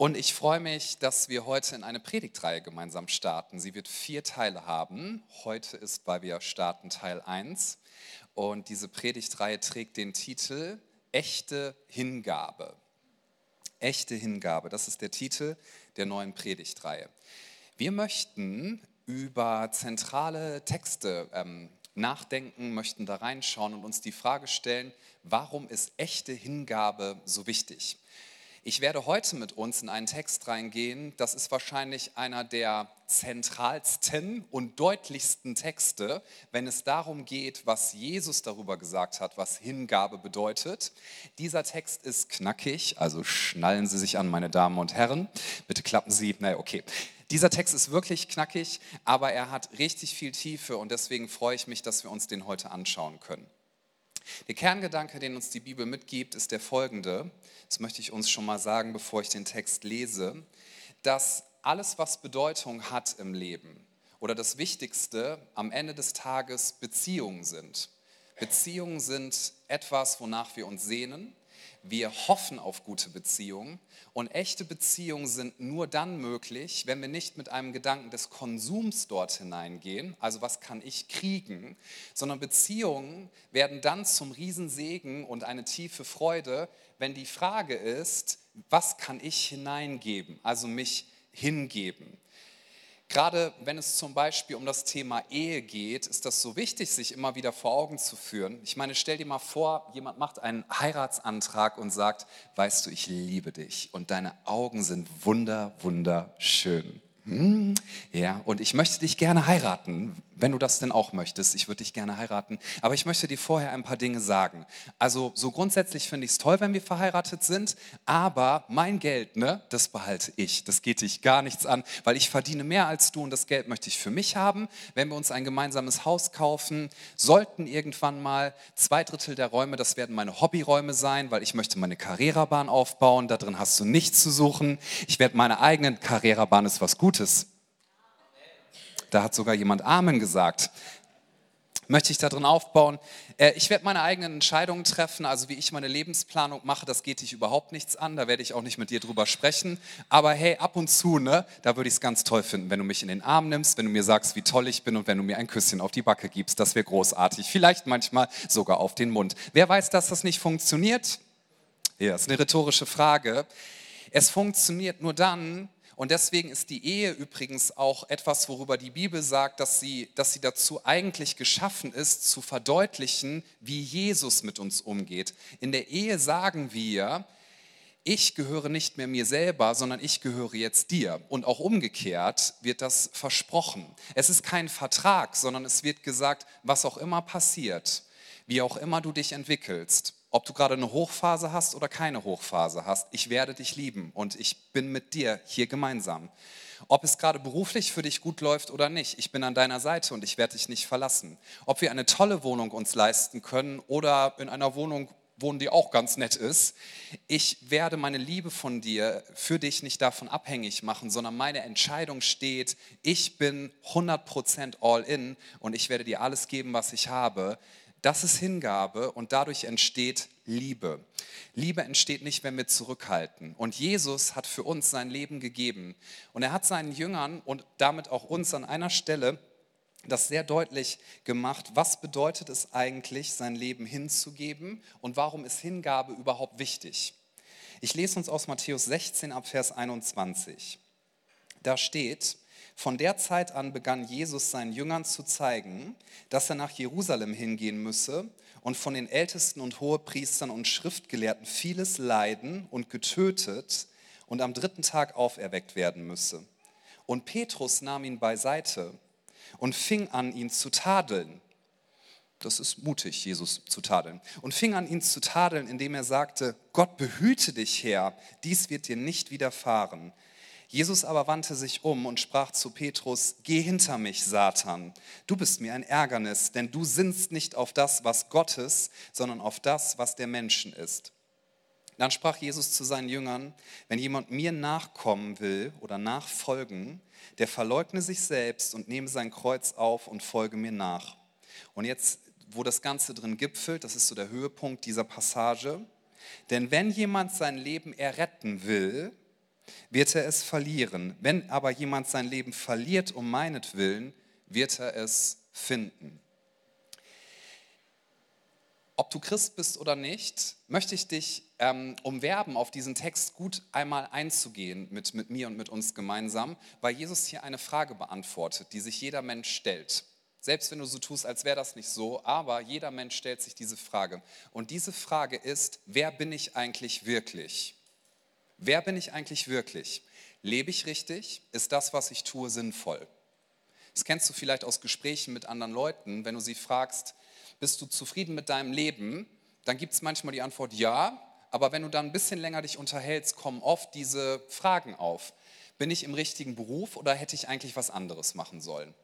Und ich freue mich, dass wir heute in eine Predigtreihe gemeinsam starten. Sie wird vier Teile haben. Heute ist, weil wir starten, Teil 1. Und diese Predigtreihe trägt den Titel Echte Hingabe. Echte Hingabe, das ist der Titel der neuen Predigtreihe. Wir möchten über zentrale Texte ähm, nachdenken, möchten da reinschauen und uns die Frage stellen, warum ist echte Hingabe so wichtig? Ich werde heute mit uns in einen Text reingehen. Das ist wahrscheinlich einer der zentralsten und deutlichsten Texte, wenn es darum geht, was Jesus darüber gesagt hat, was Hingabe bedeutet. Dieser Text ist knackig, also schnallen Sie sich an, meine Damen und Herren. Bitte klappen Sie, naja, okay. Dieser Text ist wirklich knackig, aber er hat richtig viel Tiefe und deswegen freue ich mich, dass wir uns den heute anschauen können. Der Kerngedanke, den uns die Bibel mitgibt, ist der folgende. Das möchte ich uns schon mal sagen, bevor ich den Text lese, dass alles, was Bedeutung hat im Leben oder das Wichtigste am Ende des Tages Beziehungen sind. Beziehungen sind etwas, wonach wir uns sehnen. Wir hoffen auf gute Beziehungen und echte Beziehungen sind nur dann möglich, wenn wir nicht mit einem Gedanken des Konsums dort hineingehen, also was kann ich kriegen, sondern Beziehungen werden dann zum Riesensegen und eine tiefe Freude, wenn die Frage ist, was kann ich hineingeben, also mich hingeben. Gerade wenn es zum Beispiel um das Thema Ehe geht, ist das so wichtig, sich immer wieder vor Augen zu führen. Ich meine, stell dir mal vor, jemand macht einen Heiratsantrag und sagt, weißt du, ich liebe dich und deine Augen sind wunder, wunderschön. Hm, ja, und ich möchte dich gerne heiraten, wenn du das denn auch möchtest. Ich würde dich gerne heiraten. Aber ich möchte dir vorher ein paar Dinge sagen. Also so grundsätzlich finde ich es toll, wenn wir verheiratet sind, aber mein Geld, ne, das behalte ich. Das geht dich gar nichts an, weil ich verdiene mehr als du und das Geld möchte ich für mich haben. Wenn wir uns ein gemeinsames Haus kaufen, sollten irgendwann mal zwei Drittel der Räume, das werden meine Hobbyräume sein, weil ich möchte meine Karrierebahn aufbauen. Da drin hast du nichts zu suchen. Ich werde meine eigenen Karrierebahn ist was Gutes. Da hat sogar jemand Amen gesagt. Möchte ich da drin aufbauen? Äh, ich werde meine eigenen Entscheidungen treffen, also wie ich meine Lebensplanung mache, das geht dich überhaupt nichts an, da werde ich auch nicht mit dir drüber sprechen. Aber hey, ab und zu, ne, da würde ich es ganz toll finden, wenn du mich in den Arm nimmst, wenn du mir sagst, wie toll ich bin und wenn du mir ein Küsschen auf die Backe gibst, das wäre großartig. Vielleicht manchmal sogar auf den Mund. Wer weiß, dass das nicht funktioniert? Ja, ist eine rhetorische Frage. Es funktioniert nur dann, und deswegen ist die Ehe übrigens auch etwas, worüber die Bibel sagt, dass sie, dass sie dazu eigentlich geschaffen ist, zu verdeutlichen, wie Jesus mit uns umgeht. In der Ehe sagen wir, ich gehöre nicht mehr mir selber, sondern ich gehöre jetzt dir. Und auch umgekehrt wird das versprochen. Es ist kein Vertrag, sondern es wird gesagt, was auch immer passiert, wie auch immer du dich entwickelst, ob du gerade eine Hochphase hast oder keine Hochphase hast, ich werde dich lieben und ich bin mit dir hier gemeinsam. Ob es gerade beruflich für dich gut läuft oder nicht, ich bin an deiner Seite und ich werde dich nicht verlassen. Ob wir eine tolle Wohnung uns leisten können oder in einer Wohnung wohnen, die auch ganz nett ist, ich werde meine Liebe von dir für dich nicht davon abhängig machen, sondern meine Entscheidung steht, ich bin 100% all in und ich werde dir alles geben, was ich habe das ist Hingabe und dadurch entsteht Liebe. Liebe entsteht nicht, wenn wir zurückhalten. Und Jesus hat für uns sein Leben gegeben. Und er hat seinen Jüngern und damit auch uns an einer Stelle das sehr deutlich gemacht, was bedeutet es eigentlich, sein Leben hinzugeben und warum ist Hingabe überhaupt wichtig. Ich lese uns aus Matthäus 16 ab Vers 21. Da steht, von der Zeit an begann Jesus seinen Jüngern zu zeigen, dass er nach Jerusalem hingehen müsse und von den Ältesten und Hohepriestern und Schriftgelehrten vieles leiden und getötet und am dritten Tag auferweckt werden müsse. Und Petrus nahm ihn beiseite und fing an, ihn zu tadeln. Das ist mutig, Jesus zu tadeln. Und fing an, ihn zu tadeln, indem er sagte, Gott behüte dich, Herr, dies wird dir nicht widerfahren. Jesus aber wandte sich um und sprach zu Petrus, Geh hinter mich, Satan, du bist mir ein Ärgernis, denn du sinnst nicht auf das, was Gottes, sondern auf das, was der Menschen ist. Dann sprach Jesus zu seinen Jüngern, wenn jemand mir nachkommen will oder nachfolgen, der verleugne sich selbst und nehme sein Kreuz auf und folge mir nach. Und jetzt, wo das Ganze drin gipfelt, das ist so der Höhepunkt dieser Passage, denn wenn jemand sein Leben erretten will, wird er es verlieren. Wenn aber jemand sein Leben verliert um meinetwillen, wird er es finden. Ob du Christ bist oder nicht, möchte ich dich ähm, umwerben, auf diesen Text gut einmal einzugehen mit, mit mir und mit uns gemeinsam, weil Jesus hier eine Frage beantwortet, die sich jeder Mensch stellt. Selbst wenn du so tust, als wäre das nicht so, aber jeder Mensch stellt sich diese Frage. Und diese Frage ist, wer bin ich eigentlich wirklich? Wer bin ich eigentlich wirklich? Lebe ich richtig? Ist das, was ich tue, sinnvoll? Das kennst du vielleicht aus Gesprächen mit anderen Leuten, wenn du sie fragst, bist du zufrieden mit deinem Leben? Dann gibt es manchmal die Antwort ja, aber wenn du dann ein bisschen länger dich unterhältst, kommen oft diese Fragen auf. Bin ich im richtigen Beruf oder hätte ich eigentlich was anderes machen sollen?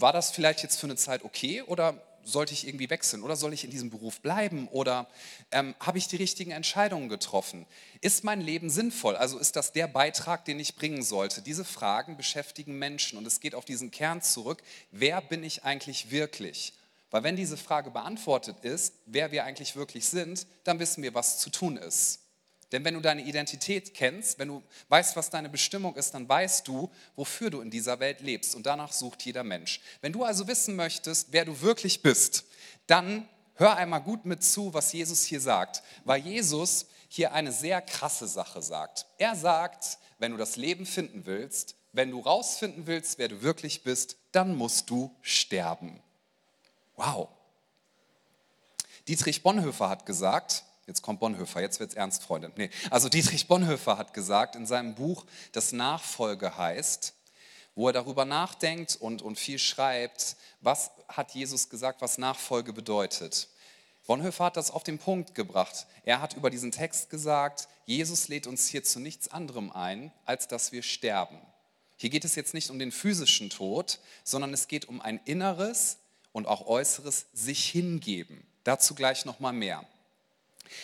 war das vielleicht jetzt für eine Zeit okay oder sollte ich irgendwie wechseln oder soll ich in diesem Beruf bleiben oder ähm, habe ich die richtigen Entscheidungen getroffen? Ist mein Leben sinnvoll? Also ist das der Beitrag, den ich bringen sollte? Diese Fragen beschäftigen Menschen und es geht auf diesen Kern zurück. Wer bin ich eigentlich wirklich? Weil wenn diese Frage beantwortet ist, wer wir eigentlich wirklich sind, dann wissen wir, was zu tun ist. Denn wenn du deine Identität kennst, wenn du weißt, was deine Bestimmung ist, dann weißt du, wofür du in dieser Welt lebst. Und danach sucht jeder Mensch. Wenn du also wissen möchtest, wer du wirklich bist, dann hör einmal gut mit zu, was Jesus hier sagt. Weil Jesus hier eine sehr krasse Sache sagt. Er sagt, wenn du das Leben finden willst, wenn du rausfinden willst, wer du wirklich bist, dann musst du sterben. Wow. Dietrich Bonhoeffer hat gesagt, Jetzt kommt Bonhoeffer, jetzt wird es ernst, Freunde. Nee. Also Dietrich Bonhoeffer hat gesagt in seinem Buch, das Nachfolge heißt, wo er darüber nachdenkt und, und viel schreibt, was hat Jesus gesagt, was Nachfolge bedeutet. Bonhoeffer hat das auf den Punkt gebracht. Er hat über diesen Text gesagt, Jesus lädt uns hier zu nichts anderem ein, als dass wir sterben. Hier geht es jetzt nicht um den physischen Tod, sondern es geht um ein inneres und auch äußeres sich hingeben. Dazu gleich noch mal mehr.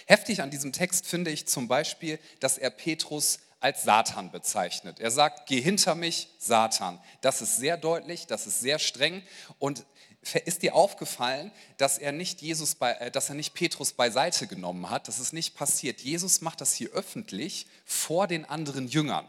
Heftig an diesem Text finde ich zum Beispiel, dass er Petrus als Satan bezeichnet. Er sagt, geh hinter mich, Satan. Das ist sehr deutlich, das ist sehr streng und ist dir aufgefallen, dass er nicht Jesus bei, äh, dass er nicht Petrus beiseite genommen hat? Das ist nicht passiert. Jesus macht das hier öffentlich vor den anderen Jüngern.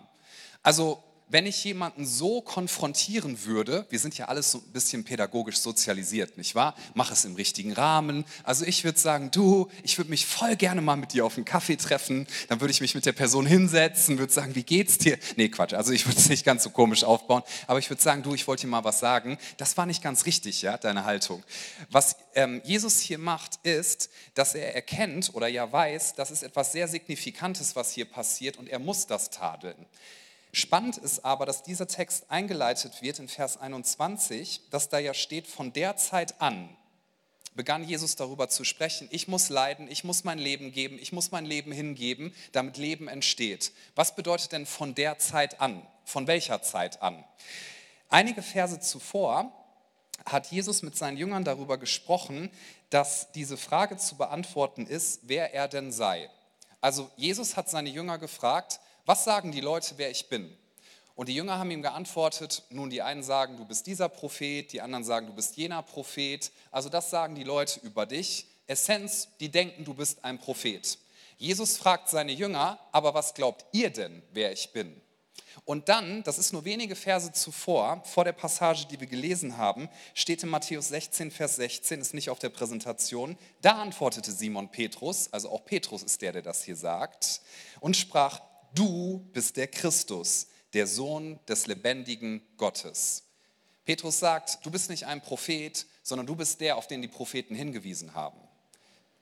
Also wenn ich jemanden so konfrontieren würde, wir sind ja alles so ein bisschen pädagogisch sozialisiert, nicht wahr? Mach es im richtigen Rahmen. Also ich würde sagen, du, ich würde mich voll gerne mal mit dir auf einen Kaffee treffen. Dann würde ich mich mit der Person hinsetzen, würde sagen, wie geht's dir? Nee, Quatsch. Also ich würde es nicht ganz so komisch aufbauen, aber ich würde sagen, du, ich wollte dir mal was sagen. Das war nicht ganz richtig, ja, deine Haltung. Was ähm, Jesus hier macht, ist, dass er erkennt oder ja weiß, das ist etwas sehr Signifikantes, was hier passiert und er muss das tadeln. Spannend ist aber, dass dieser Text eingeleitet wird in Vers 21, dass da ja steht, von der Zeit an begann Jesus darüber zu sprechen, ich muss leiden, ich muss mein Leben geben, ich muss mein Leben hingeben, damit Leben entsteht. Was bedeutet denn von der Zeit an? Von welcher Zeit an? Einige Verse zuvor hat Jesus mit seinen Jüngern darüber gesprochen, dass diese Frage zu beantworten ist, wer er denn sei. Also Jesus hat seine Jünger gefragt, was sagen die Leute, wer ich bin? Und die Jünger haben ihm geantwortet, nun die einen sagen, du bist dieser Prophet, die anderen sagen, du bist jener Prophet. Also das sagen die Leute über dich. Essenz, die denken, du bist ein Prophet. Jesus fragt seine Jünger, aber was glaubt ihr denn, wer ich bin? Und dann, das ist nur wenige Verse zuvor, vor der Passage, die wir gelesen haben, steht in Matthäus 16, Vers 16, ist nicht auf der Präsentation, da antwortete Simon Petrus, also auch Petrus ist der, der das hier sagt, und sprach, du bist der Christus, der Sohn des lebendigen Gottes. Petrus sagt, du bist nicht ein Prophet, sondern du bist der, auf den die Propheten hingewiesen haben.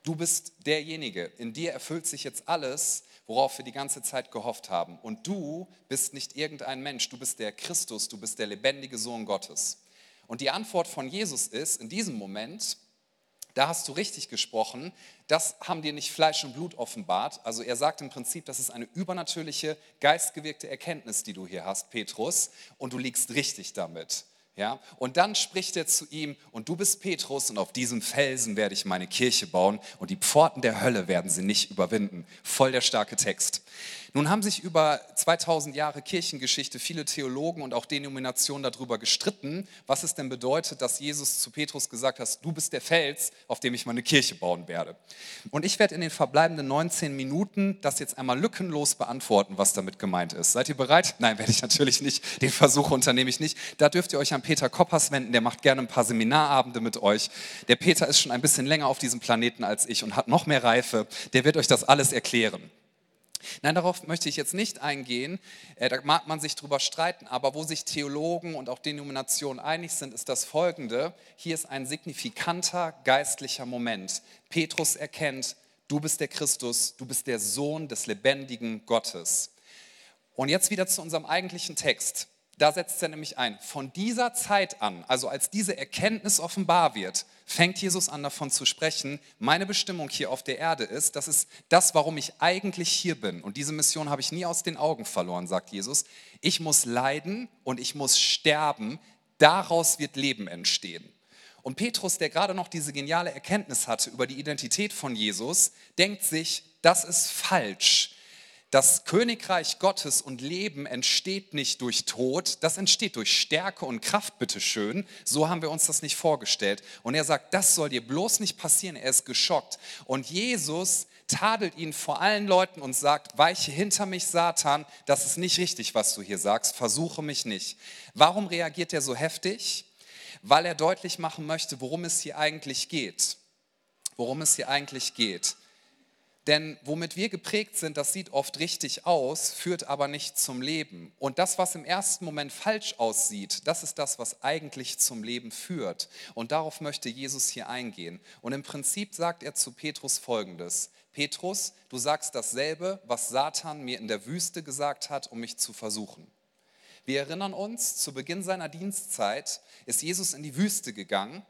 Du bist derjenige, in dir erfüllt sich jetzt alles, worauf wir die ganze Zeit gehofft haben. Und du bist nicht irgendein Mensch, du bist der Christus, du bist der lebendige Sohn Gottes. Und die Antwort von Jesus ist in diesem Moment, da hast du richtig gesprochen, das haben dir nicht Fleisch und Blut offenbart. Also er sagt im Prinzip, das ist eine übernatürliche, geistgewirkte Erkenntnis, die du hier hast, Petrus, und du liegst richtig damit. Ja? Und dann spricht er zu ihm, und du bist Petrus, und auf diesem Felsen werde ich meine Kirche bauen, und die Pforten der Hölle werden sie nicht überwinden. Voll der starke Text. Nun haben sich über 2000 Jahre Kirchengeschichte viele Theologen und auch Denominationen darüber gestritten, was es denn bedeutet, dass Jesus zu Petrus gesagt hat, du bist der Fels, auf dem ich meine Kirche bauen werde. Und ich werde in den verbleibenden 19 Minuten das jetzt einmal lückenlos beantworten, was damit gemeint ist. Seid ihr bereit? Nein, werde ich natürlich nicht. Den Versuch unternehme ich nicht. Da dürft ihr euch an Peter Koppers wenden, der macht gerne ein paar Seminarabende mit euch. Der Peter ist schon ein bisschen länger auf diesem Planeten als ich und hat noch mehr Reife. Der wird euch das alles erklären. Nein, darauf möchte ich jetzt nicht eingehen. Äh, da mag man sich drüber streiten, aber wo sich Theologen und auch Denominationen einig sind, ist das folgende. Hier ist ein signifikanter geistlicher Moment. Petrus erkennt, du bist der Christus, du bist der Sohn des lebendigen Gottes. Und jetzt wieder zu unserem eigentlichen Text. Da setzt er nämlich ein. Von dieser Zeit an, also als diese Erkenntnis offenbar wird, fängt Jesus an davon zu sprechen, meine Bestimmung hier auf der Erde ist, das ist das, warum ich eigentlich hier bin. Und diese Mission habe ich nie aus den Augen verloren, sagt Jesus. Ich muss leiden und ich muss sterben, daraus wird Leben entstehen. Und Petrus, der gerade noch diese geniale Erkenntnis hatte über die Identität von Jesus, denkt sich, das ist falsch das Königreich Gottes und Leben entsteht nicht durch Tod, das entsteht durch Stärke und Kraft, bitteschön. So haben wir uns das nicht vorgestellt. Und er sagt, das soll dir bloß nicht passieren. Er ist geschockt. Und Jesus tadelt ihn vor allen Leuten und sagt, weiche hinter mich, Satan, das ist nicht richtig, was du hier sagst, versuche mich nicht. Warum reagiert er so heftig? Weil er deutlich machen möchte, worum es hier eigentlich geht. Worum es hier eigentlich geht. Denn womit wir geprägt sind, das sieht oft richtig aus, führt aber nicht zum Leben. Und das, was im ersten Moment falsch aussieht, das ist das, was eigentlich zum Leben führt. Und darauf möchte Jesus hier eingehen. Und im Prinzip sagt er zu Petrus Folgendes. Petrus, du sagst dasselbe, was Satan mir in der Wüste gesagt hat, um mich zu versuchen. Wir erinnern uns, zu Beginn seiner Dienstzeit ist Jesus in die Wüste gegangen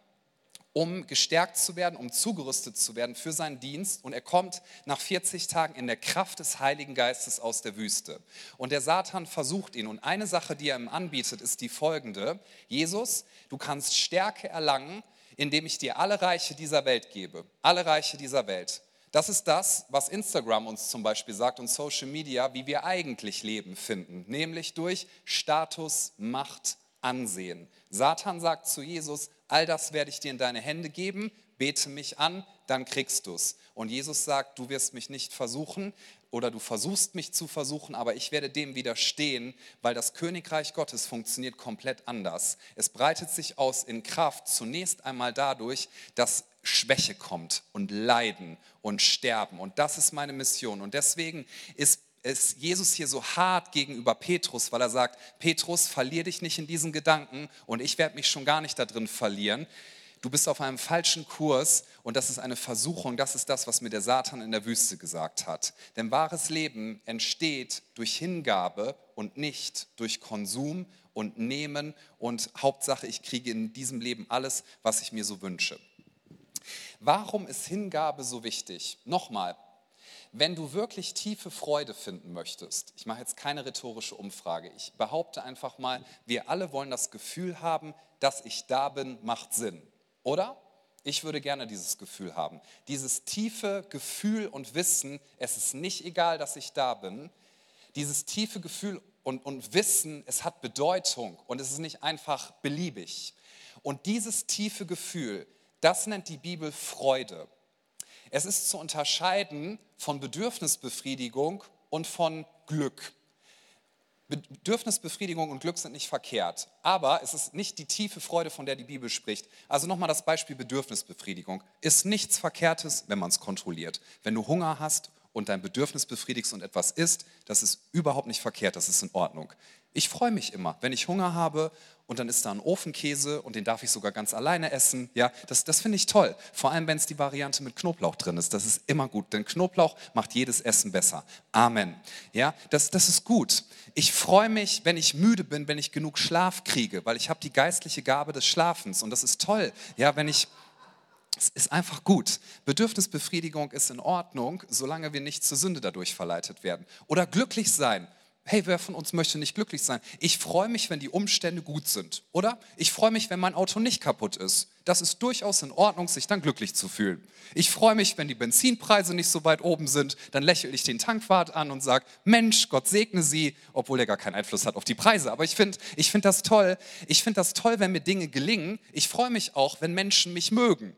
um gestärkt zu werden, um zugerüstet zu werden für seinen Dienst. Und er kommt nach 40 Tagen in der Kraft des Heiligen Geistes aus der Wüste. Und der Satan versucht ihn. Und eine Sache, die er ihm anbietet, ist die folgende. Jesus, du kannst Stärke erlangen, indem ich dir alle Reiche dieser Welt gebe. Alle Reiche dieser Welt. Das ist das, was Instagram uns zum Beispiel sagt und Social Media, wie wir eigentlich Leben finden, nämlich durch Status, Macht, Ansehen. Satan sagt zu Jesus, all das werde ich dir in deine Hände geben, bete mich an, dann kriegst du es. Und Jesus sagt, du wirst mich nicht versuchen oder du versuchst mich zu versuchen, aber ich werde dem widerstehen, weil das Königreich Gottes funktioniert komplett anders. Es breitet sich aus in Kraft zunächst einmal dadurch, dass Schwäche kommt und Leiden und Sterben. Und das ist meine Mission. Und deswegen ist ist Jesus hier so hart gegenüber Petrus, weil er sagt, Petrus, verlier dich nicht in diesen Gedanken und ich werde mich schon gar nicht da drin verlieren. Du bist auf einem falschen Kurs und das ist eine Versuchung. Das ist das, was mir der Satan in der Wüste gesagt hat. Denn wahres Leben entsteht durch Hingabe und nicht durch Konsum und Nehmen und Hauptsache, ich kriege in diesem Leben alles, was ich mir so wünsche. Warum ist Hingabe so wichtig? Nochmal, wenn du wirklich tiefe Freude finden möchtest, ich mache jetzt keine rhetorische Umfrage, ich behaupte einfach mal, wir alle wollen das Gefühl haben, dass ich da bin, macht Sinn, oder? Ich würde gerne dieses Gefühl haben. Dieses tiefe Gefühl und Wissen, es ist nicht egal, dass ich da bin. Dieses tiefe Gefühl und, und Wissen, es hat Bedeutung und es ist nicht einfach beliebig. Und dieses tiefe Gefühl, das nennt die Bibel Freude. Es ist zu unterscheiden von Bedürfnisbefriedigung und von Glück. Bedürfnisbefriedigung und Glück sind nicht verkehrt, aber es ist nicht die tiefe Freude, von der die Bibel spricht. Also nochmal das Beispiel Bedürfnisbefriedigung. Ist nichts Verkehrtes, wenn man es kontrolliert. Wenn du Hunger hast und dein Bedürfnis befriedigst und etwas isst, das ist überhaupt nicht verkehrt, das ist in Ordnung. Ich freue mich immer, wenn ich Hunger habe und dann ist da ein Ofenkäse und den darf ich sogar ganz alleine essen. Ja, das, das finde ich toll. Vor allem, wenn es die Variante mit Knoblauch drin ist. Das ist immer gut, denn Knoblauch macht jedes Essen besser. Amen. Ja, das, das ist gut. Ich freue mich, wenn ich müde bin, wenn ich genug Schlaf kriege, weil ich habe die geistliche Gabe des Schlafens und das ist toll. Ja, wenn ich es ist einfach gut. Bedürfnisbefriedigung ist in Ordnung, solange wir nicht zur Sünde dadurch verleitet werden. Oder glücklich sein Hey, wer von uns möchte nicht glücklich sein? Ich freue mich, wenn die Umstände gut sind, oder? Ich freue mich, wenn mein Auto nicht kaputt ist. Das ist durchaus in Ordnung, sich dann glücklich zu fühlen. Ich freue mich, wenn die Benzinpreise nicht so weit oben sind. Dann lächle ich den Tankwart an und sage, Mensch, Gott segne sie, obwohl er gar keinen Einfluss hat auf die Preise. Aber ich finde ich find das toll. Ich finde das toll, wenn mir Dinge gelingen. Ich freue mich auch, wenn Menschen mich mögen.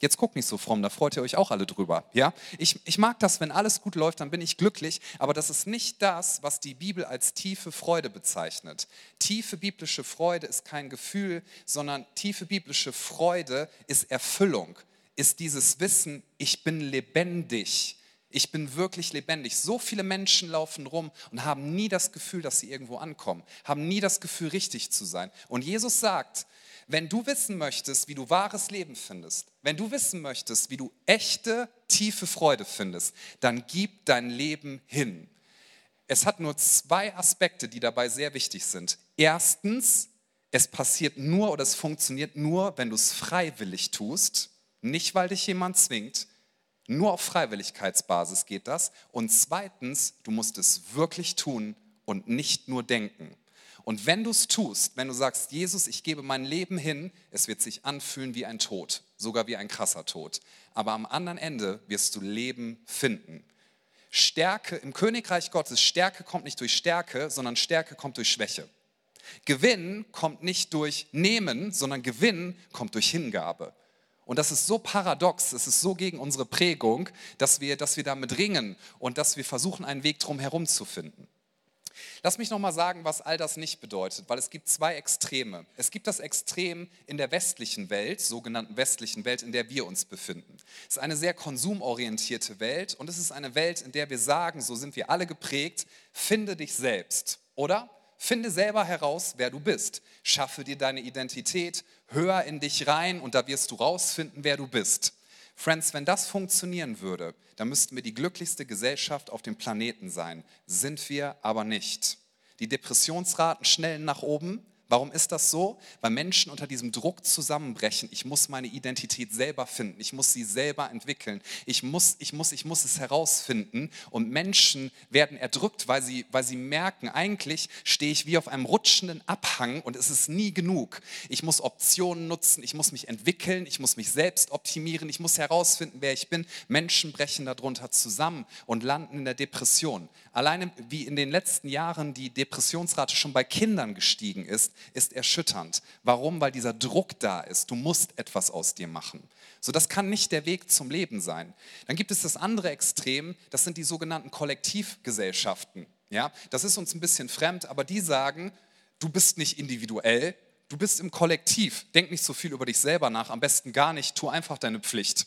Jetzt guckt nicht so fromm, da freut ihr euch auch alle drüber. Ja? Ich, ich mag das, wenn alles gut läuft, dann bin ich glücklich, aber das ist nicht das, was die Bibel als tiefe Freude bezeichnet. Tiefe biblische Freude ist kein Gefühl, sondern tiefe biblische Freude ist Erfüllung, ist dieses Wissen, ich bin lebendig. Ich bin wirklich lebendig. So viele Menschen laufen rum und haben nie das Gefühl, dass sie irgendwo ankommen, haben nie das Gefühl, richtig zu sein. Und Jesus sagt, wenn du wissen möchtest, wie du wahres Leben findest, wenn du wissen möchtest, wie du echte, tiefe Freude findest, dann gib dein Leben hin. Es hat nur zwei Aspekte, die dabei sehr wichtig sind. Erstens, es passiert nur oder es funktioniert nur, wenn du es freiwillig tust, nicht weil dich jemand zwingt. Nur auf Freiwilligkeitsbasis geht das. Und zweitens, du musst es wirklich tun und nicht nur denken. Und wenn du es tust, wenn du sagst, Jesus, ich gebe mein Leben hin, es wird sich anfühlen wie ein Tod, sogar wie ein krasser Tod. Aber am anderen Ende wirst du Leben finden. Stärke im Königreich Gottes, Stärke kommt nicht durch Stärke, sondern Stärke kommt durch Schwäche. Gewinn kommt nicht durch Nehmen, sondern Gewinn kommt durch Hingabe. Und das ist so paradox, es ist so gegen unsere Prägung, dass wir, dass wir damit ringen und dass wir versuchen, einen Weg drum herum zu finden. Lass mich nochmal sagen, was all das nicht bedeutet, weil es gibt zwei Extreme. Es gibt das Extrem in der westlichen Welt, sogenannten westlichen Welt, in der wir uns befinden. Es ist eine sehr konsumorientierte Welt und es ist eine Welt, in der wir sagen, so sind wir alle geprägt, finde dich selbst, oder? Finde selber heraus, wer du bist. Schaffe dir deine Identität, hör in dich rein und da wirst du rausfinden, wer du bist. Friends, wenn das funktionieren würde, dann müssten wir die glücklichste Gesellschaft auf dem Planeten sein. Sind wir aber nicht. Die Depressionsraten schnellen nach oben, Warum ist das so? Weil Menschen unter diesem Druck zusammenbrechen. Ich muss meine Identität selber finden. Ich muss sie selber entwickeln. Ich muss, ich muss, ich muss es herausfinden. Und Menschen werden erdrückt, weil sie, weil sie merken, eigentlich stehe ich wie auf einem rutschenden Abhang und es ist nie genug. Ich muss Optionen nutzen. Ich muss mich entwickeln. Ich muss mich selbst optimieren. Ich muss herausfinden, wer ich bin. Menschen brechen darunter zusammen und landen in der Depression. Alleine wie in den letzten Jahren die Depressionsrate schon bei Kindern gestiegen ist, ist erschütternd. Warum? Weil dieser Druck da ist. Du musst etwas aus dir machen. So, das kann nicht der Weg zum Leben sein. Dann gibt es das andere Extrem, das sind die sogenannten Kollektivgesellschaften. Ja, das ist uns ein bisschen fremd, aber die sagen, du bist nicht individuell, du bist im Kollektiv. Denk nicht so viel über dich selber nach, am besten gar nicht, tu einfach deine Pflicht.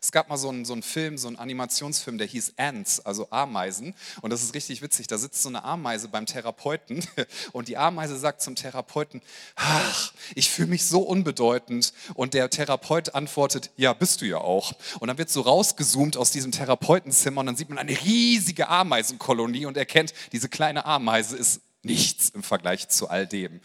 Es gab mal so einen, so einen Film, so einen Animationsfilm, der hieß Ants, also Ameisen. Und das ist richtig witzig. Da sitzt so eine Ameise beim Therapeuten und die Ameise sagt zum Therapeuten, ach, ich fühle mich so unbedeutend. Und der Therapeut antwortet, ja, bist du ja auch. Und dann wird so rausgezoomt aus diesem Therapeutenzimmer und dann sieht man eine riesige Ameisenkolonie und erkennt, diese kleine Ameise ist nichts im Vergleich zu all dem.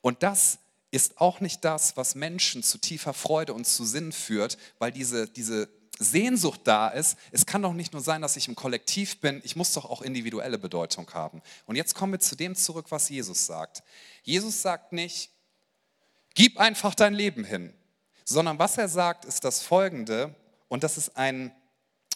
Und das ist auch nicht das, was Menschen zu tiefer Freude und zu Sinn führt, weil diese, diese Sehnsucht da ist, es kann doch nicht nur sein, dass ich im Kollektiv bin, ich muss doch auch individuelle Bedeutung haben. Und jetzt kommen wir zu dem zurück, was Jesus sagt. Jesus sagt nicht, gib einfach dein Leben hin, sondern was er sagt, ist das Folgende, und das ist ein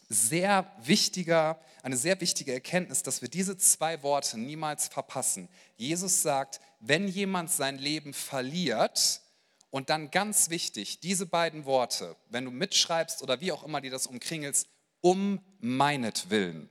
sehr wichtiger, eine sehr wichtige Erkenntnis, dass wir diese zwei Worte niemals verpassen. Jesus sagt, wenn jemand sein Leben verliert, und dann ganz wichtig, diese beiden Worte, wenn du mitschreibst oder wie auch immer dir das umkringelst, um meinetwillen.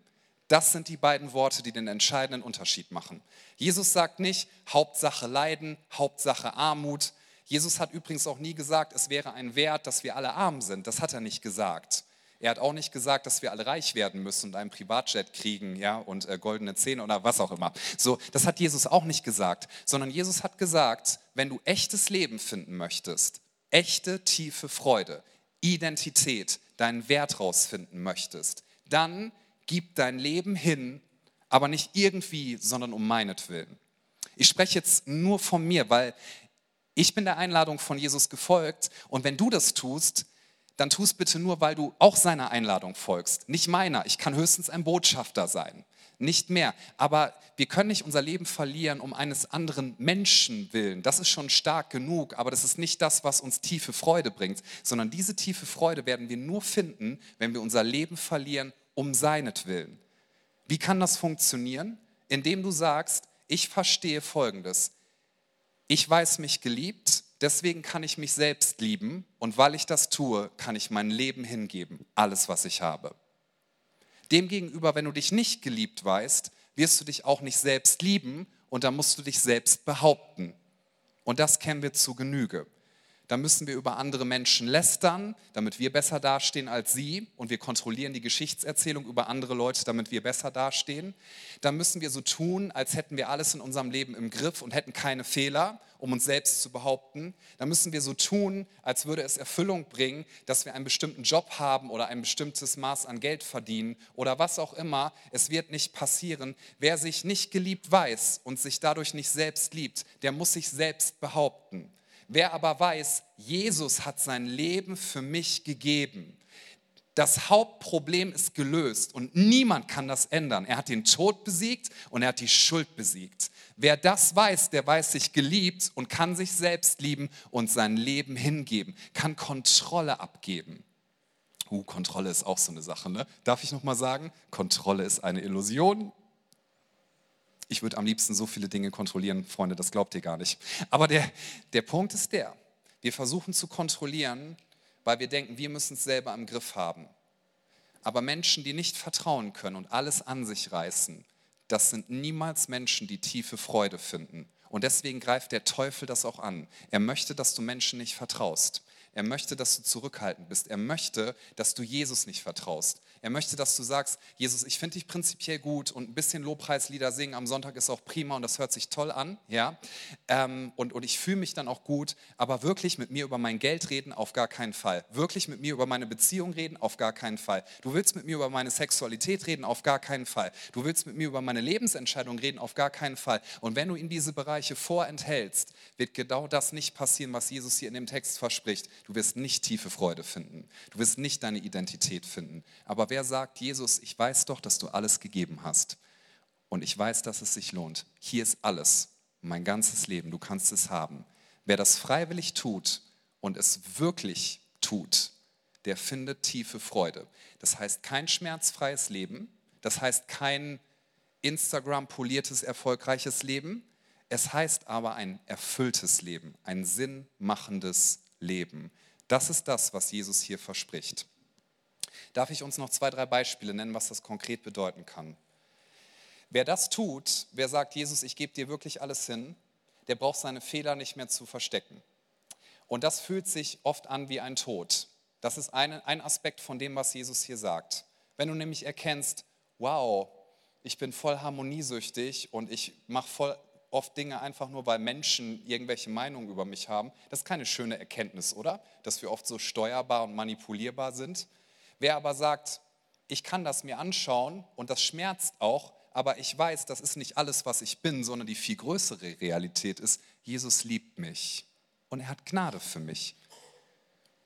Das sind die beiden Worte, die den entscheidenden Unterschied machen. Jesus sagt nicht Hauptsache Leiden, Hauptsache Armut. Jesus hat übrigens auch nie gesagt, es wäre ein Wert, dass wir alle arm sind. Das hat er nicht gesagt. Er hat auch nicht gesagt, dass wir alle reich werden müssen und einen Privatjet kriegen, ja, und äh, goldene Zähne oder was auch immer. So, das hat Jesus auch nicht gesagt, sondern Jesus hat gesagt, wenn du echtes Leben finden möchtest, echte tiefe Freude, Identität, deinen Wert rausfinden möchtest, dann gib dein Leben hin, aber nicht irgendwie, sondern um meinetwillen. Ich spreche jetzt nur von mir, weil ich bin der Einladung von Jesus gefolgt und wenn du das tust, dann tu es bitte nur, weil du auch seiner Einladung folgst, nicht meiner. Ich kann höchstens ein Botschafter sein. nicht mehr. Aber wir können nicht unser Leben verlieren um eines anderen Menschen willen. Das ist schon stark genug, aber das ist nicht das, was uns tiefe Freude bringt, sondern diese tiefe Freude werden wir nur finden, wenn wir unser Leben verlieren um seinetwillen. Wie kann das funktionieren? Indem du sagst, ich verstehe Folgendes. Ich weiß mich geliebt, deswegen kann ich mich selbst lieben und weil ich das tue, kann ich mein Leben hingeben, alles, was ich habe. Demgegenüber, wenn du dich nicht geliebt weißt, wirst du dich auch nicht selbst lieben und dann musst du dich selbst behaupten. Und das kennen wir zu Genüge. Da müssen wir über andere Menschen lästern, damit wir besser dastehen als sie. Und wir kontrollieren die Geschichtserzählung über andere Leute, damit wir besser dastehen. Da müssen wir so tun, als hätten wir alles in unserem Leben im Griff und hätten keine Fehler, um uns selbst zu behaupten. Da müssen wir so tun, als würde es Erfüllung bringen, dass wir einen bestimmten Job haben oder ein bestimmtes Maß an Geld verdienen oder was auch immer. Es wird nicht passieren. Wer sich nicht geliebt weiß und sich dadurch nicht selbst liebt, der muss sich selbst behaupten. Wer aber weiß, Jesus hat sein Leben für mich gegeben, das Hauptproblem ist gelöst und niemand kann das ändern. Er hat den Tod besiegt und er hat die Schuld besiegt. Wer das weiß, der weiß sich geliebt und kann sich selbst lieben und sein Leben hingeben, kann Kontrolle abgeben. Uh, Kontrolle ist auch so eine Sache, ne? Darf ich noch mal sagen? Kontrolle ist eine Illusion. Ich würde am liebsten so viele Dinge kontrollieren, Freunde, das glaubt ihr gar nicht. Aber der, der Punkt ist der, wir versuchen zu kontrollieren, weil wir denken, wir müssen es selber im Griff haben. Aber Menschen, die nicht vertrauen können und alles an sich reißen, das sind niemals Menschen, die tiefe Freude finden. Und deswegen greift der Teufel das auch an. Er möchte, dass du Menschen nicht vertraust. Er möchte, dass du zurückhaltend bist. Er möchte, dass du Jesus nicht vertraust. Er möchte, dass du sagst, Jesus, ich finde dich prinzipiell gut und ein bisschen Lobpreislieder singen am Sonntag ist auch prima und das hört sich toll an, ja. Ähm, und, und ich fühle mich dann auch gut, aber wirklich mit mir über mein Geld reden, auf gar keinen Fall. Wirklich mit mir über meine Beziehung reden, auf gar keinen Fall. Du willst mit mir über meine Sexualität reden, auf gar keinen Fall. Du willst mit mir über meine Lebensentscheidung reden, auf gar keinen Fall. Und wenn du in diese Bereiche vorenthältst, wird genau das nicht passieren, was Jesus hier in dem Text verspricht. Du wirst nicht tiefe Freude finden. Du wirst nicht deine Identität finden. Aber wer sagt, Jesus, ich weiß doch, dass du alles gegeben hast. Und ich weiß, dass es sich lohnt. Hier ist alles, mein ganzes Leben, du kannst es haben. Wer das freiwillig tut und es wirklich tut, der findet tiefe Freude. Das heißt kein schmerzfreies Leben, das heißt kein Instagram-poliertes, erfolgreiches Leben. Es heißt aber ein erfülltes Leben, ein sinnmachendes Leben. Das ist das, was Jesus hier verspricht. Darf ich uns noch zwei, drei Beispiele nennen, was das konkret bedeuten kann? Wer das tut, wer sagt, Jesus, ich gebe dir wirklich alles hin, der braucht seine Fehler nicht mehr zu verstecken. Und das fühlt sich oft an wie ein Tod. Das ist ein, ein Aspekt von dem, was Jesus hier sagt. Wenn du nämlich erkennst, wow, ich bin voll harmoniesüchtig und ich mache voll oft Dinge einfach nur, weil Menschen irgendwelche Meinungen über mich haben. Das ist keine schöne Erkenntnis, oder? Dass wir oft so steuerbar und manipulierbar sind. Wer aber sagt, ich kann das mir anschauen und das schmerzt auch, aber ich weiß, das ist nicht alles, was ich bin, sondern die viel größere Realität ist, Jesus liebt mich und er hat Gnade für mich.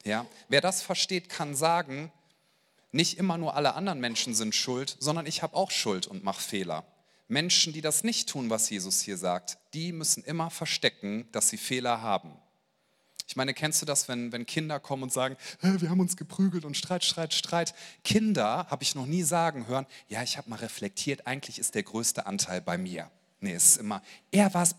Ja, wer das versteht, kann sagen, nicht immer nur alle anderen Menschen sind schuld, sondern ich habe auch Schuld und mache Fehler. Menschen, die das nicht tun, was Jesus hier sagt, die müssen immer verstecken, dass sie Fehler haben. Ich meine, kennst du das, wenn, wenn Kinder kommen und sagen, wir haben uns geprügelt und Streit, Streit, Streit. Kinder habe ich noch nie sagen hören, ja, ich habe mal reflektiert, eigentlich ist der größte Anteil bei mir. Nee, es ist immer, er war es,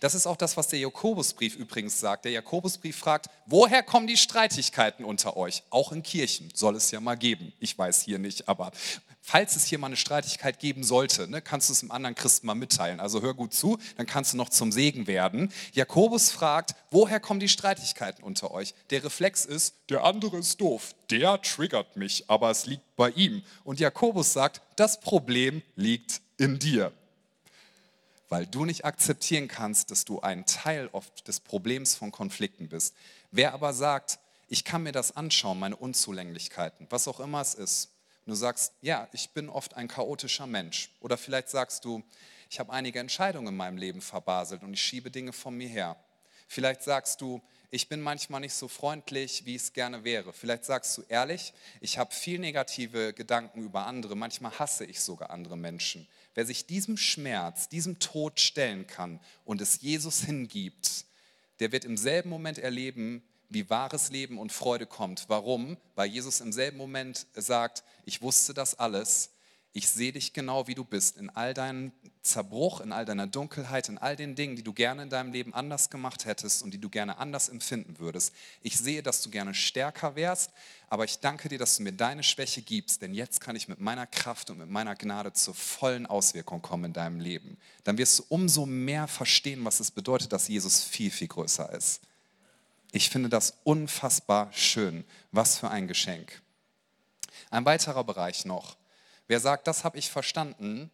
Das ist auch das, was der Jakobusbrief übrigens sagt. Der Jakobusbrief fragt, woher kommen die Streitigkeiten unter euch? Auch in Kirchen soll es ja mal geben. Ich weiß hier nicht, aber falls es hier mal eine Streitigkeit geben sollte, ne, kannst du es einem anderen Christen mal mitteilen. Also hör gut zu, dann kannst du noch zum Segen werden. Jakobus fragt, woher kommen die Streitigkeiten unter euch? Der Reflex ist, der andere ist doof. Der triggert mich, aber es liegt bei ihm. Und Jakobus sagt, das Problem liegt in dir weil du nicht akzeptieren kannst, dass du ein Teil oft des Problems von Konflikten bist. Wer aber sagt, ich kann mir das anschauen, meine Unzulänglichkeiten, was auch immer es ist, und du sagst, ja, ich bin oft ein chaotischer Mensch. Oder vielleicht sagst du, ich habe einige Entscheidungen in meinem Leben verbaselt und ich schiebe Dinge von mir her. Vielleicht sagst du, ich bin manchmal nicht so freundlich, wie ich es gerne wäre. Vielleicht sagst du ehrlich, ich habe viel negative Gedanken über andere, manchmal hasse ich sogar andere Menschen. Wer sich diesem Schmerz, diesem Tod stellen kann und es Jesus hingibt, der wird im selben Moment erleben, wie wahres Leben und Freude kommt. Warum? Weil Jesus im selben Moment sagt, ich wusste das alles, ich sehe dich genau, wie du bist, in all deinem Zerbruch, in all deiner Dunkelheit, in all den Dingen, die du gerne in deinem Leben anders gemacht hättest und die du gerne anders empfinden würdest. Ich sehe, dass du gerne stärker wärst, aber ich danke dir, dass du mir deine Schwäche gibst, denn jetzt kann ich mit meiner Kraft und mit meiner Gnade zur vollen Auswirkung kommen in deinem Leben. Dann wirst du umso mehr verstehen, was es bedeutet, dass Jesus viel, viel größer ist. Ich finde das unfassbar schön. Was für ein Geschenk. Ein weiterer Bereich noch Wer sagt, das habe ich verstanden,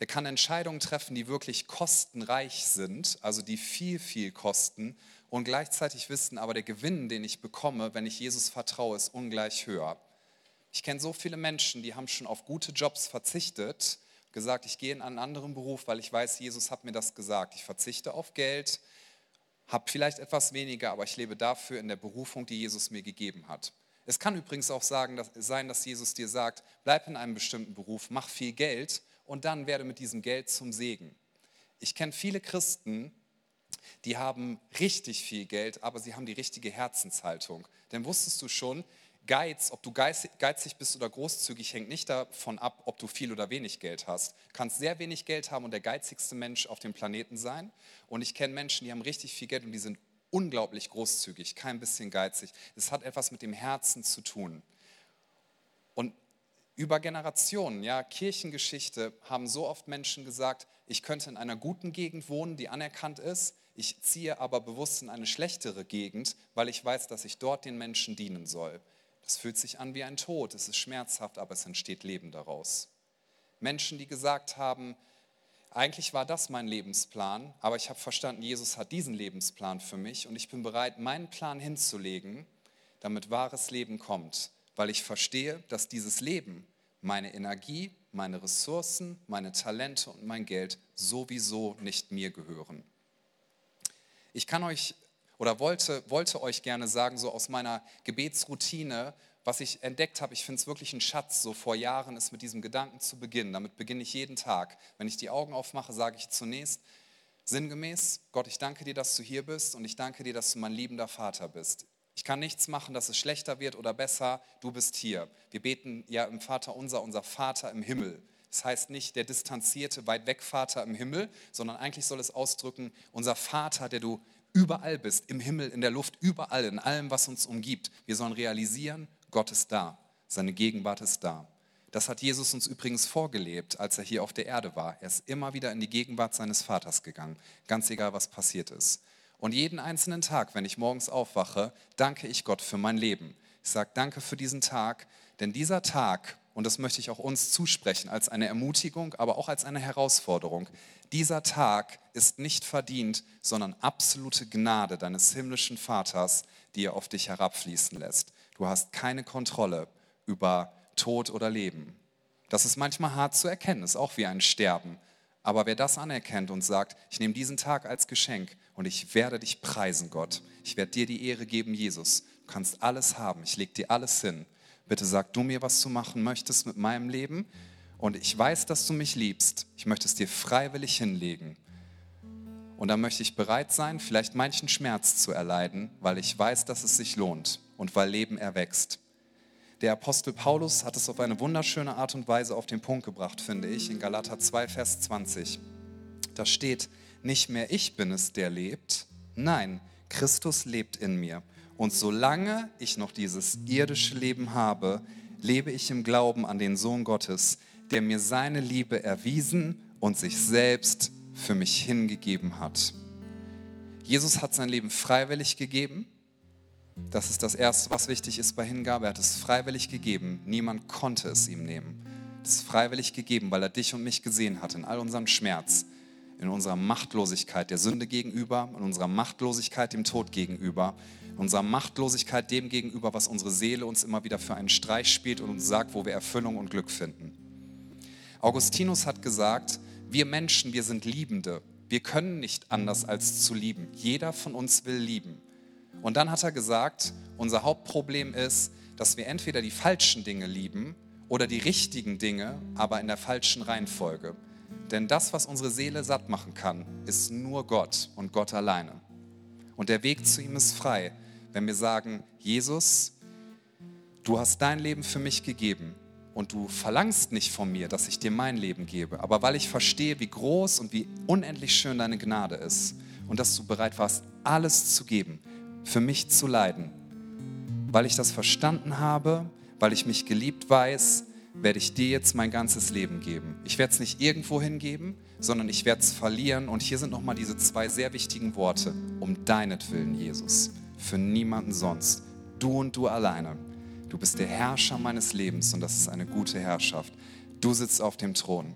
der kann Entscheidungen treffen, die wirklich kostenreich sind, also die viel, viel kosten und gleichzeitig wissen, aber der Gewinn, den ich bekomme, wenn ich Jesus vertraue, ist ungleich höher. Ich kenne so viele Menschen, die haben schon auf gute Jobs verzichtet, gesagt, ich gehe in einen anderen Beruf, weil ich weiß, Jesus hat mir das gesagt. Ich verzichte auf Geld, habe vielleicht etwas weniger, aber ich lebe dafür in der Berufung, die Jesus mir gegeben hat. Es kann übrigens auch sagen, dass, sein, dass Jesus dir sagt, bleib in einem bestimmten Beruf, mach viel Geld und dann werde mit diesem Geld zum Segen. Ich kenne viele Christen, die haben richtig viel Geld, aber sie haben die richtige Herzenshaltung. Denn wusstest du schon, Geiz, ob du geizig bist oder großzügig, hängt nicht davon ab, ob du viel oder wenig Geld hast. Du kannst sehr wenig Geld haben und der geizigste Mensch auf dem Planeten sein. Und ich kenne Menschen, die haben richtig viel Geld und die sind unglaublich großzügig, kein bisschen geizig. Es hat etwas mit dem Herzen zu tun. Und über Generationen, ja, Kirchengeschichte, haben so oft Menschen gesagt, ich könnte in einer guten Gegend wohnen, die anerkannt ist, ich ziehe aber bewusst in eine schlechtere Gegend, weil ich weiß, dass ich dort den Menschen dienen soll. Das fühlt sich an wie ein Tod, es ist schmerzhaft, aber es entsteht Leben daraus. Menschen, die gesagt haben, eigentlich war das mein Lebensplan, aber ich habe verstanden, Jesus hat diesen Lebensplan für mich und ich bin bereit, meinen Plan hinzulegen, damit wahres Leben kommt, weil ich verstehe, dass dieses Leben meine Energie, meine Ressourcen, meine Talente und mein Geld sowieso nicht mir gehören. Ich kann euch oder wollte, wollte euch gerne sagen, so aus meiner Gebetsroutine, was ich entdeckt habe, ich finde es wirklich ein Schatz, so vor Jahren ist mit diesem Gedanken zu beginnen. Damit beginne ich jeden Tag. Wenn ich die Augen aufmache, sage ich zunächst sinngemäß, Gott, ich danke dir, dass du hier bist und ich danke dir, dass du mein liebender Vater bist. Ich kann nichts machen, dass es schlechter wird oder besser, du bist hier. Wir beten ja im Vater unser, unser Vater im Himmel. Das heißt nicht der distanzierte, weit weg Vater im Himmel, sondern eigentlich soll es ausdrücken, unser Vater, der du überall bist, im Himmel, in der Luft, überall, in allem, was uns umgibt. Wir sollen realisieren, Gott ist da, seine Gegenwart ist da. Das hat Jesus uns übrigens vorgelebt, als er hier auf der Erde war. Er ist immer wieder in die Gegenwart seines Vaters gegangen, ganz egal, was passiert ist. Und jeden einzelnen Tag, wenn ich morgens aufwache, danke ich Gott für mein Leben. Ich sage danke für diesen Tag, denn dieser Tag, und das möchte ich auch uns zusprechen, als eine Ermutigung, aber auch als eine Herausforderung, dieser Tag ist nicht verdient, sondern absolute Gnade deines himmlischen Vaters, die er auf dich herabfließen lässt. Du hast keine Kontrolle über Tod oder Leben. Das ist manchmal hart zu erkennen, ist auch wie ein Sterben. Aber wer das anerkennt und sagt, ich nehme diesen Tag als Geschenk und ich werde dich preisen, Gott, ich werde dir die Ehre geben, Jesus, du kannst alles haben, ich lege dir alles hin. Bitte sag du mir, was du machen möchtest mit meinem Leben und ich weiß, dass du mich liebst. Ich möchte es dir freiwillig hinlegen. Und dann möchte ich bereit sein, vielleicht manchen Schmerz zu erleiden, weil ich weiß, dass es sich lohnt und weil Leben erwächst. Der Apostel Paulus hat es auf eine wunderschöne Art und Weise auf den Punkt gebracht, finde ich, in Galater 2, Vers 20. Da steht, nicht mehr ich bin es, der lebt, nein, Christus lebt in mir. Und solange ich noch dieses irdische Leben habe, lebe ich im Glauben an den Sohn Gottes, der mir seine Liebe erwiesen und sich selbst für mich hingegeben hat. Jesus hat sein Leben freiwillig gegeben. Das ist das Erste, was wichtig ist bei Hingabe. Er hat es freiwillig gegeben. Niemand konnte es ihm nehmen. Es ist freiwillig gegeben, weil er dich und mich gesehen hat in all unserem Schmerz, in unserer Machtlosigkeit der Sünde gegenüber, in unserer Machtlosigkeit dem Tod gegenüber, unserer Machtlosigkeit dem gegenüber, was unsere Seele uns immer wieder für einen Streich spielt und uns sagt, wo wir Erfüllung und Glück finden. Augustinus hat gesagt, wir Menschen, wir sind Liebende. Wir können nicht anders als zu lieben. Jeder von uns will lieben. Und dann hat er gesagt, unser Hauptproblem ist, dass wir entweder die falschen Dinge lieben oder die richtigen Dinge, aber in der falschen Reihenfolge. Denn das, was unsere Seele satt machen kann, ist nur Gott und Gott alleine. Und der Weg zu ihm ist frei, wenn wir sagen, Jesus, du hast dein Leben für mich gegeben und du verlangst nicht von mir, dass ich dir mein Leben gebe, aber weil ich verstehe, wie groß und wie unendlich schön deine Gnade ist und dass du bereit warst, alles zu geben, für mich zu leiden, weil ich das verstanden habe, weil ich mich geliebt weiß, werde ich dir jetzt mein ganzes Leben geben. Ich werde es nicht irgendwo hingeben, sondern ich werde es verlieren. Und hier sind nochmal diese zwei sehr wichtigen Worte. Um deinetwillen, Jesus. Für niemanden sonst. Du und du alleine. Du bist der Herrscher meines Lebens und das ist eine gute Herrschaft. Du sitzt auf dem Thron.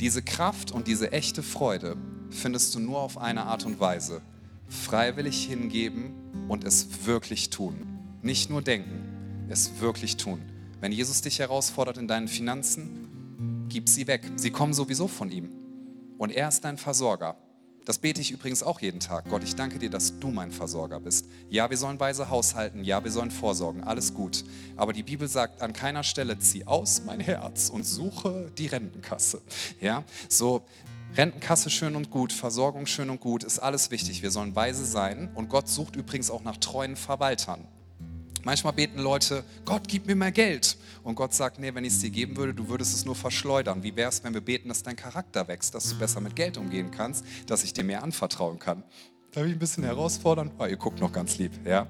Diese Kraft und diese echte Freude findest du nur auf eine Art und Weise. Freiwillig hingeben und es wirklich tun. Nicht nur denken, es wirklich tun. Wenn Jesus dich herausfordert in deinen Finanzen, gib sie weg. Sie kommen sowieso von ihm. Und er ist dein Versorger. Das bete ich übrigens auch jeden Tag. Gott, ich danke dir, dass du mein Versorger bist. Ja, wir sollen weise haushalten. Ja, wir sollen vorsorgen. Alles gut. Aber die Bibel sagt an keiner Stelle, zieh aus mein Herz und suche die Rentenkasse. Ja, so Rentenkasse schön und gut, Versorgung schön und gut, ist alles wichtig. Wir sollen weise sein. Und Gott sucht übrigens auch nach treuen Verwaltern. Manchmal beten Leute, Gott, gib mir mehr Geld. Und Gott sagt, nee, wenn ich es dir geben würde, du würdest es nur verschleudern. Wie wäre es, wenn wir beten, dass dein Charakter wächst, dass du besser mit Geld umgehen kannst, dass ich dir mehr anvertrauen kann? Darf ich ein bisschen herausfordern? Oh, ihr guckt noch ganz lieb, ja?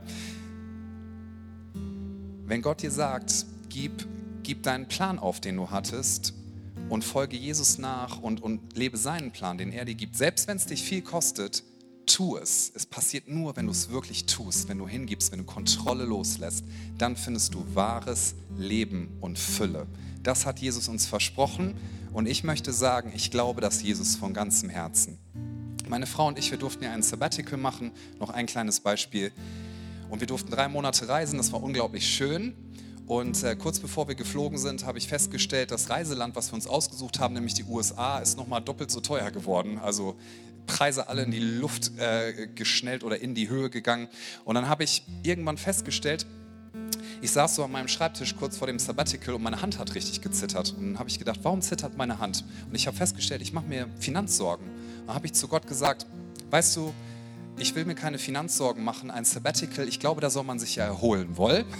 Wenn Gott dir sagt, gib, gib deinen Plan auf, den du hattest, und folge Jesus nach und, und lebe seinen Plan, den er dir gibt, selbst wenn es dich viel kostet, tu es. Es passiert nur, wenn du es wirklich tust, wenn du hingibst, wenn du Kontrolle loslässt. Dann findest du wahres Leben und Fülle. Das hat Jesus uns versprochen und ich möchte sagen, ich glaube das Jesus von ganzem Herzen. Meine Frau und ich, wir durften ja ein Sabbatical machen. Noch ein kleines Beispiel. Und wir durften drei Monate reisen. Das war unglaublich schön. Und äh, kurz bevor wir geflogen sind, habe ich festgestellt, das Reiseland, was wir uns ausgesucht haben, nämlich die USA, ist nochmal doppelt so teuer geworden. Also Preise alle in die Luft äh, geschnellt oder in die Höhe gegangen. Und dann habe ich irgendwann festgestellt, ich saß so an meinem Schreibtisch kurz vor dem Sabbatical und meine Hand hat richtig gezittert. Und dann habe ich gedacht, warum zittert meine Hand? Und ich habe festgestellt, ich mache mir Finanzsorgen. Und dann habe ich zu Gott gesagt, weißt du, ich will mir keine Finanzsorgen machen, ein Sabbatical, ich glaube, da soll man sich ja erholen wollen.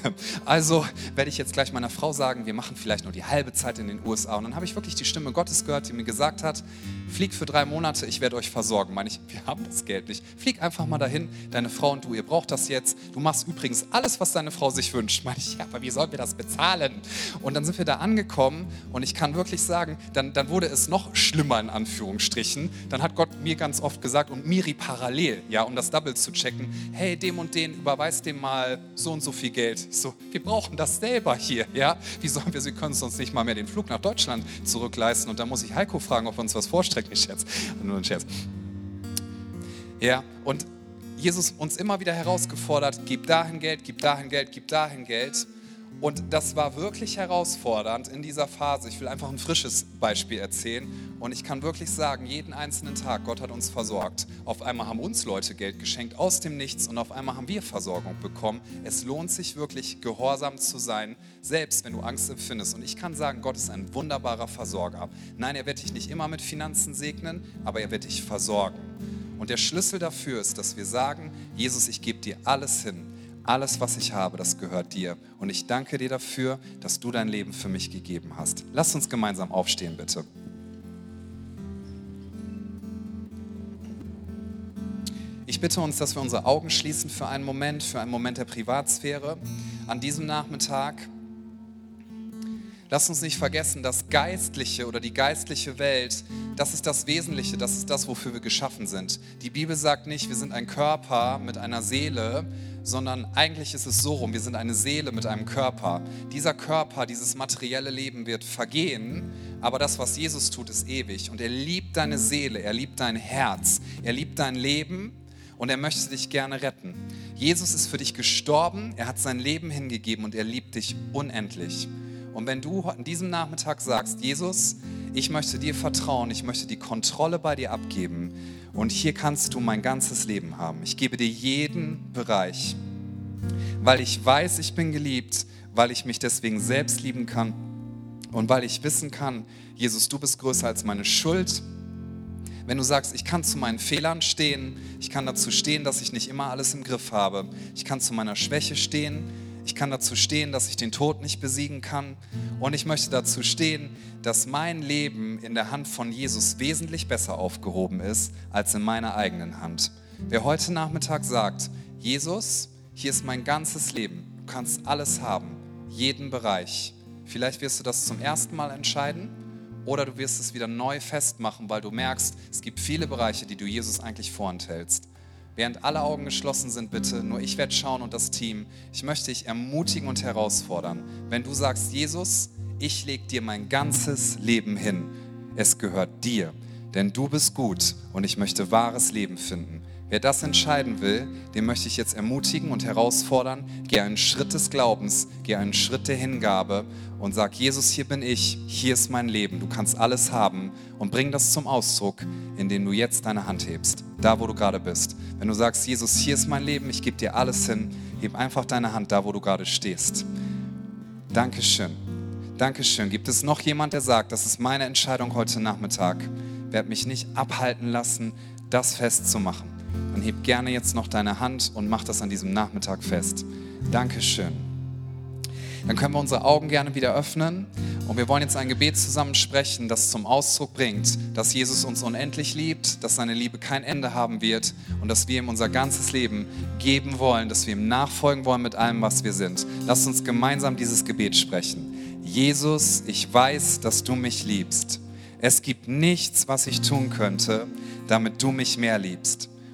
Also werde ich jetzt gleich meiner Frau sagen, wir machen vielleicht nur die halbe Zeit in den USA. Und dann habe ich wirklich die Stimme Gottes gehört, die mir gesagt hat, flieg für drei Monate, ich werde euch versorgen. Meine ich, wir haben das Geld nicht. Flieg einfach mal dahin, deine Frau und du, ihr braucht das jetzt. Du machst übrigens alles, was deine Frau sich wünscht. Meine ich, ja, aber wie sollen wir das bezahlen? Und dann sind wir da angekommen und ich kann wirklich sagen, dann, dann wurde es noch schlimmer in Anführungsstrichen. Dann hat Gott mir ganz oft gesagt und Miri parallel, ja, um das Double zu checken, hey, dem und den, überweist dem mal so und so viel Geld. Ich so, wir brauchen das selber hier, ja. Wie sollen wir, sie können es uns nicht mal mehr den Flug nach Deutschland zurückleisten. Und da muss ich Heiko fragen, ob wir uns was vorstrecken. Ich Scherz, nur ein Scherz. Ja, und Jesus uns immer wieder herausgefordert, gib dahin Geld, gib dahin Geld, gib dahin Geld. Und das war wirklich herausfordernd in dieser Phase. Ich will einfach ein frisches Beispiel erzählen. Und ich kann wirklich sagen, jeden einzelnen Tag, Gott hat uns versorgt. Auf einmal haben uns Leute Geld geschenkt aus dem Nichts und auf einmal haben wir Versorgung bekommen. Es lohnt sich wirklich, gehorsam zu sein, selbst wenn du Angst empfindest. Und ich kann sagen, Gott ist ein wunderbarer Versorger. Nein, er wird dich nicht immer mit Finanzen segnen, aber er wird dich versorgen. Und der Schlüssel dafür ist, dass wir sagen, Jesus, ich gebe dir alles hin alles, was ich habe, das gehört dir. Und ich danke dir dafür, dass du dein Leben für mich gegeben hast. Lass uns gemeinsam aufstehen, bitte. Ich bitte uns, dass wir unsere Augen schließen für einen Moment, für einen Moment der Privatsphäre an diesem Nachmittag. Lass uns nicht vergessen, das Geistliche oder die geistliche Welt, das ist das Wesentliche, das ist das, wofür wir geschaffen sind. Die Bibel sagt nicht, wir sind ein Körper mit einer Seele, sondern eigentlich ist es so rum, wir sind eine Seele mit einem Körper. Dieser Körper, dieses materielle Leben wird vergehen, aber das, was Jesus tut, ist ewig. Und er liebt deine Seele, er liebt dein Herz, er liebt dein Leben und er möchte dich gerne retten. Jesus ist für dich gestorben, er hat sein Leben hingegeben und er liebt dich unendlich. Und wenn du an diesem Nachmittag sagst, Jesus, ich möchte dir vertrauen, ich möchte die Kontrolle bei dir abgeben und hier kannst du mein ganzes Leben haben. Ich gebe dir jeden Bereich, weil ich weiß, ich bin geliebt, weil ich mich deswegen selbst lieben kann und weil ich wissen kann, Jesus, du bist größer als meine Schuld. Wenn du sagst, ich kann zu meinen Fehlern stehen, ich kann dazu stehen, dass ich nicht immer alles im Griff habe, ich kann zu meiner Schwäche stehen, ich kann dazu stehen, dass ich den Tod nicht besiegen kann. Und ich möchte dazu stehen, dass mein Leben in der Hand von Jesus wesentlich besser aufgehoben ist als in meiner eigenen Hand. Wer heute Nachmittag sagt, Jesus, hier ist mein ganzes Leben, du kannst alles haben, jeden Bereich. Vielleicht wirst du das zum ersten Mal entscheiden oder du wirst es wieder neu festmachen, weil du merkst, es gibt viele Bereiche, die du Jesus eigentlich vorenthältst. Während alle Augen geschlossen sind, bitte, nur ich werde schauen und das Team. Ich möchte dich ermutigen und herausfordern. Wenn du sagst, Jesus, ich lege dir mein ganzes Leben hin. Es gehört dir, denn du bist gut und ich möchte wahres Leben finden. Wer das entscheiden will, den möchte ich jetzt ermutigen und herausfordern. Geh einen Schritt des Glaubens, geh einen Schritt der Hingabe und sag, Jesus, hier bin ich, hier ist mein Leben, du kannst alles haben und bring das zum Ausdruck, indem du jetzt deine Hand hebst, da wo du gerade bist. Wenn du sagst, Jesus, hier ist mein Leben, ich gebe dir alles hin, heb einfach deine Hand da, wo du gerade stehst. Dankeschön. Dankeschön. Gibt es noch jemand, der sagt, das ist meine Entscheidung heute Nachmittag? Ich werde mich nicht abhalten lassen, das festzumachen. Dann heb gerne jetzt noch deine Hand und mach das an diesem Nachmittag fest. Dankeschön dann können wir unsere Augen gerne wieder öffnen und wir wollen jetzt ein Gebet zusammen sprechen, das zum Ausdruck bringt, dass Jesus uns unendlich liebt, dass seine Liebe kein Ende haben wird und dass wir ihm unser ganzes Leben geben wollen, dass wir ihm nachfolgen wollen mit allem, was wir sind. Lasst uns gemeinsam dieses Gebet sprechen. Jesus, ich weiß, dass du mich liebst. Es gibt nichts, was ich tun könnte, damit du mich mehr liebst.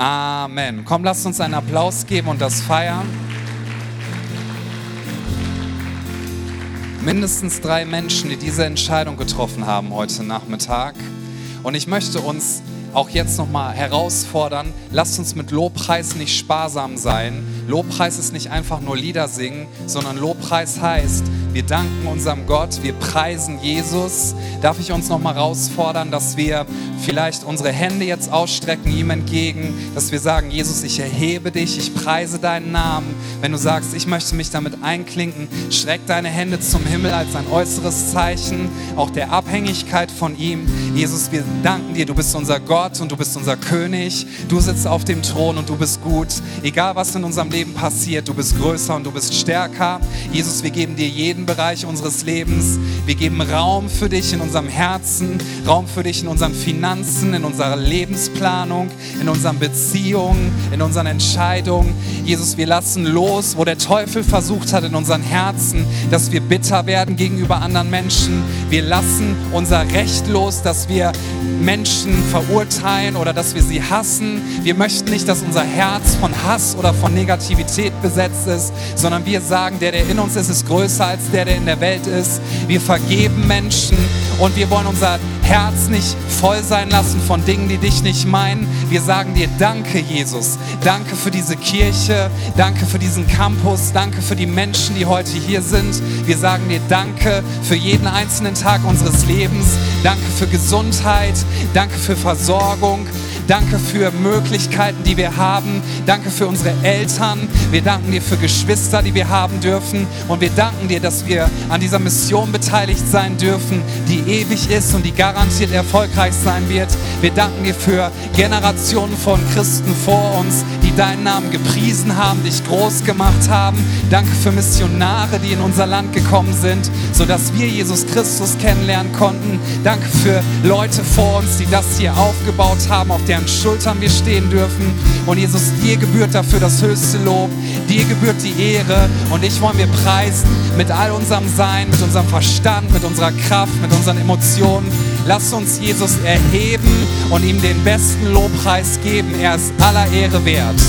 Amen. Komm, lass uns einen Applaus geben und das feiern. mindestens drei Menschen, die diese Entscheidung getroffen haben heute Nachmittag. Und ich möchte uns auch jetzt nochmal herausfordern, lasst uns mit Lobpreis nicht sparsam sein. Lobpreis ist nicht einfach nur Lieder singen, sondern Lobpreis heißt, wir danken unserem Gott, wir preisen Jesus. Darf ich uns nochmal herausfordern, dass wir vielleicht unsere Hände jetzt ausstrecken ihm entgegen, dass wir sagen, Jesus, ich erhebe dich, ich preise deinen Namen. Wenn du sagst, ich möchte mich damit einklinken, streck deine Hände zum Himmel als ein äußeres Zeichen, auch der Abhängigkeit von ihm. Jesus, wir danken dir, du bist unser Gott und du bist unser König. Du sitzt auf dem Thron und du bist gut. Egal was in unserem Leben passiert, du bist größer und du bist stärker. Jesus, wir geben dir jeden Bereich unseres Lebens. Wir geben Raum für dich in unserem Herzen, Raum für dich in unseren Finanzen Finanzen, in unserer Lebensplanung, in unseren Beziehungen, in unseren Entscheidungen. Jesus, wir lassen los, wo der Teufel versucht hat in unseren Herzen, dass wir bitter werden gegenüber anderen Menschen. Wir lassen unser Recht los, dass wir Menschen verurteilen oder dass wir sie hassen. Wir möchten nicht, dass unser Herz von Hass oder von Negativität besetzt ist, sondern wir sagen, der, der in uns ist, ist größer als der, der in der Welt ist. Wir vergeben Menschen und wir wollen unser Herz nicht voll sein lassen von Dingen, die dich nicht meinen. Wir sagen dir Danke, Jesus. Danke für diese Kirche. Danke für diesen Campus. Danke für die Menschen, die heute hier sind. Wir sagen dir Danke für jeden einzelnen Tag unseres Lebens. Danke für Gesundheit. Danke für Versorgung. Danke für Möglichkeiten, die wir haben. Danke für unsere Eltern. Wir danken dir für Geschwister, die wir haben dürfen. Und wir danken dir, dass wir an dieser Mission beteiligt sein dürfen, die ewig ist und die garantiert erfolgreich sein wird. Wir danken dir für Generationen von Christen vor uns, die deinen Namen gepriesen haben, dich groß gemacht haben. Danke für Missionare, die in unser Land gekommen sind, sodass wir Jesus Christus kennenlernen konnten. Danke für Leute vor uns, die das hier aufgebaut haben, auf deren Schultern wir stehen dürfen. Und Jesus, dir gebührt dafür das höchste Lob, dir gebührt die Ehre. Und ich wollen wir preisen mit all unserem Sein, mit unserem Verstand, mit unserer Kraft, mit unseren Emotionen. Lass uns Jesus erheben und ihm den besten Lobpreis geben. Er ist aller Ehre wert.